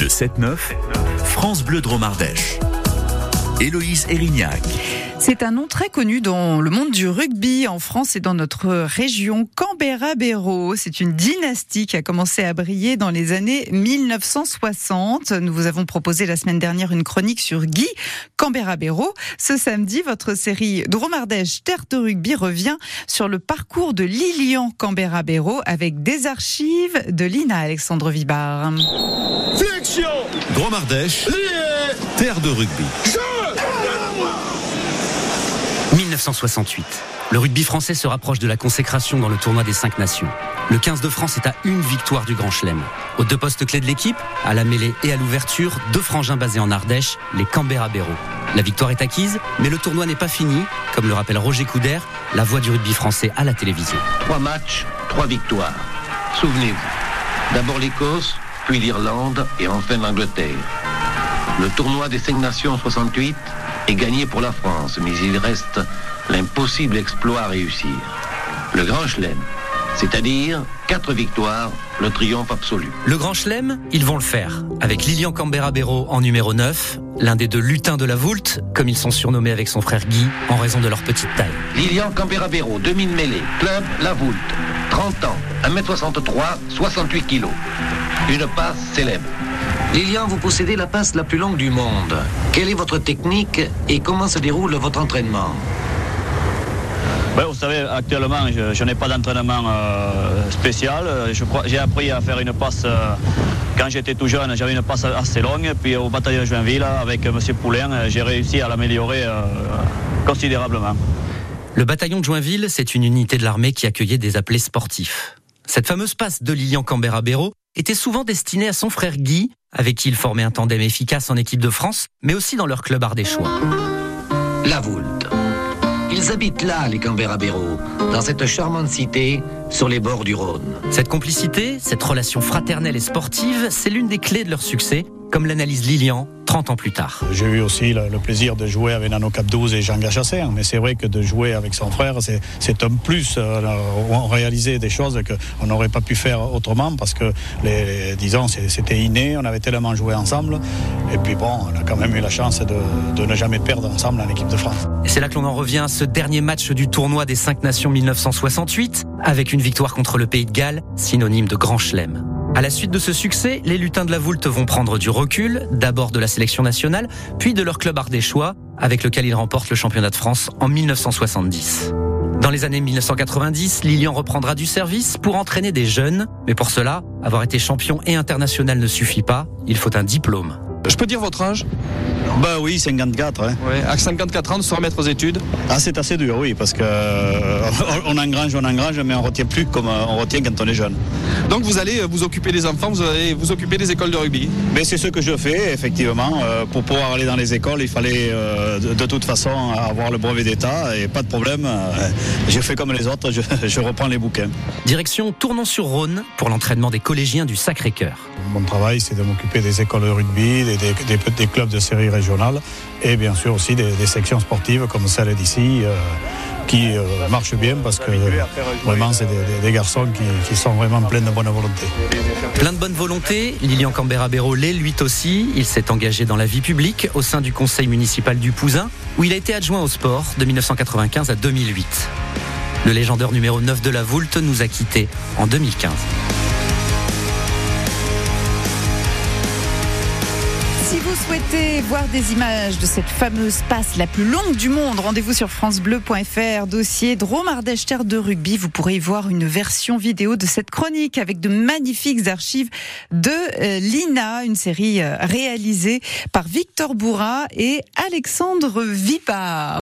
De 7-9, France Bleu Dromardèche. Héloïse Erignac. C'est un nom très connu dans le monde du rugby en France et dans notre région. Canberra-Béraud, c'est une dynastie qui a commencé à briller dans les années 1960. Nous vous avons proposé la semaine dernière une chronique sur Guy Canberra-Béraud. Ce samedi, votre série Dromardèche Terre de rugby revient sur le parcours de Lilian Canberra-Béraud avec des archives de Lina Alexandre Vibar. Flexion Dromardèche, terre de rugby. 1968. Le rugby français se rapproche de la consécration dans le tournoi des cinq nations. Le 15 de France est à une victoire du Grand Chelem. Aux deux postes clés de l'équipe, à la mêlée et à l'ouverture, deux frangins basés en Ardèche, les Canberra Béraud. La victoire est acquise, mais le tournoi n'est pas fini, comme le rappelle Roger Coudert, la voix du rugby français à la télévision. Trois matchs, trois victoires. Souvenez-vous, d'abord l'Écosse, puis l'Irlande et enfin l'Angleterre. Le tournoi des cinq nations 68 est gagné pour la France, mais il reste l'impossible exploit à réussir. Le Grand Chelem, c'est-à-dire quatre victoires, le triomphe absolu. Le Grand Chelem, ils vont le faire, avec Lilian Canberra-Béraud en numéro 9, l'un des deux lutins de la Voulte, comme ils sont surnommés avec son frère Guy, en raison de leur petite taille. Lilian Canberra-Béraud, 2000 mêlées, club La Voulte, 30 ans, 1m63, 68 kilos. Une passe célèbre. Lilian, vous possédez la passe la plus longue du monde. Quelle est votre technique et comment se déroule votre entraînement? Ben, vous savez, actuellement, je, je n'ai pas d'entraînement euh, spécial. Je crois, j'ai appris à faire une passe euh, quand j'étais tout jeune. J'avais une passe assez longue. Puis au bataillon de Joinville, avec M. Poulain, euh, j'ai réussi à l'améliorer euh, considérablement. Le bataillon de Joinville, c'est une unité de l'armée qui accueillait des appelés sportifs. Cette fameuse passe de Lilian Canberra-Béraud était souvent destinée à son frère Guy, avec qui il formait un tandem efficace en équipe de France, mais aussi dans leur club ardéchois. La Voulte. Ils habitent là, les Canberra-Béraud, dans cette charmante cité sur les bords du Rhône. Cette complicité, cette relation fraternelle et sportive, c'est l'une des clés de leur succès, comme l'analyse Lilian 30 ans plus tard. J'ai eu aussi le, le plaisir de jouer avec Nano Cap 12 et Jean Gachasser, mais c'est vrai que de jouer avec son frère, c'est, un plus. Euh, on réalisait des choses qu'on n'aurait pas pu faire autrement parce que, les, les- disons, c'était inné, on avait tellement joué ensemble. Et puis bon, on a quand même eu la chance de, de ne jamais perdre ensemble en équipe de France. C'est là que l'on en revient à ce dernier match du tournoi des cinq nations 1968, avec une victoire contre le Pays de Galles, synonyme de grand chelem. À la suite de ce succès, les lutins de la Voulte vont prendre du recul, d'abord de la sélection nationale, puis de leur club ardéchois, avec lequel ils remportent le championnat de France en 1970. Dans les années 1990, Lilian reprendra du service pour entraîner des jeunes, mais pour cela, avoir été champion et international ne suffit pas, il faut un diplôme. Je peux dire votre âge? Bah oui, 54. Hein. Ouais. À 54 ans, de se remettre aux études. Ah, c'est assez dur, oui, parce que euh, on engrange, on engrange, mais on retient plus comme euh, on retient quand on est jeune. Donc vous allez euh, vous occuper des enfants, vous allez vous occuper des écoles de rugby. Mais c'est ce que je fais, effectivement. Euh, pour pouvoir aller dans les écoles, il fallait euh, de, de toute façon avoir le brevet d'État et pas de problème. je fais comme les autres, je, je reprends les bouquins. Direction Tournon-sur-Rhône pour l'entraînement des collégiens du Sacré-Cœur. Mon travail, c'est de m'occuper des écoles de rugby, des, des- des- des clubs de série régionale et bien sûr aussi des, sections sportives comme celle d'ici. euh, qui euh, marchent bien parce que vraiment c'est des, garçons qui, sont vraiment pleins de bonne volonté. Plein de bonne volonté, Lilian Canberra-Béraud l'est lui aussi. Il s'est engagé dans la vie publique au sein du conseil municipal du Pousin, où il a été adjoint au sport de 1995 à 2008. Le légendaire numéro 9 de la Voulte nous a quittés en 2015. Si vous souhaitez voir des images de cette fameuse passe la plus longue du monde, rendez-vous sur francebleu.fr, dossier Drôme Ardèche Terre de rugby. Vous pourrez y voir une version vidéo de cette chronique avec de magnifiques archives de euh, Lina, une série euh, réalisée par Victor Bourra et Alexandre Vipard.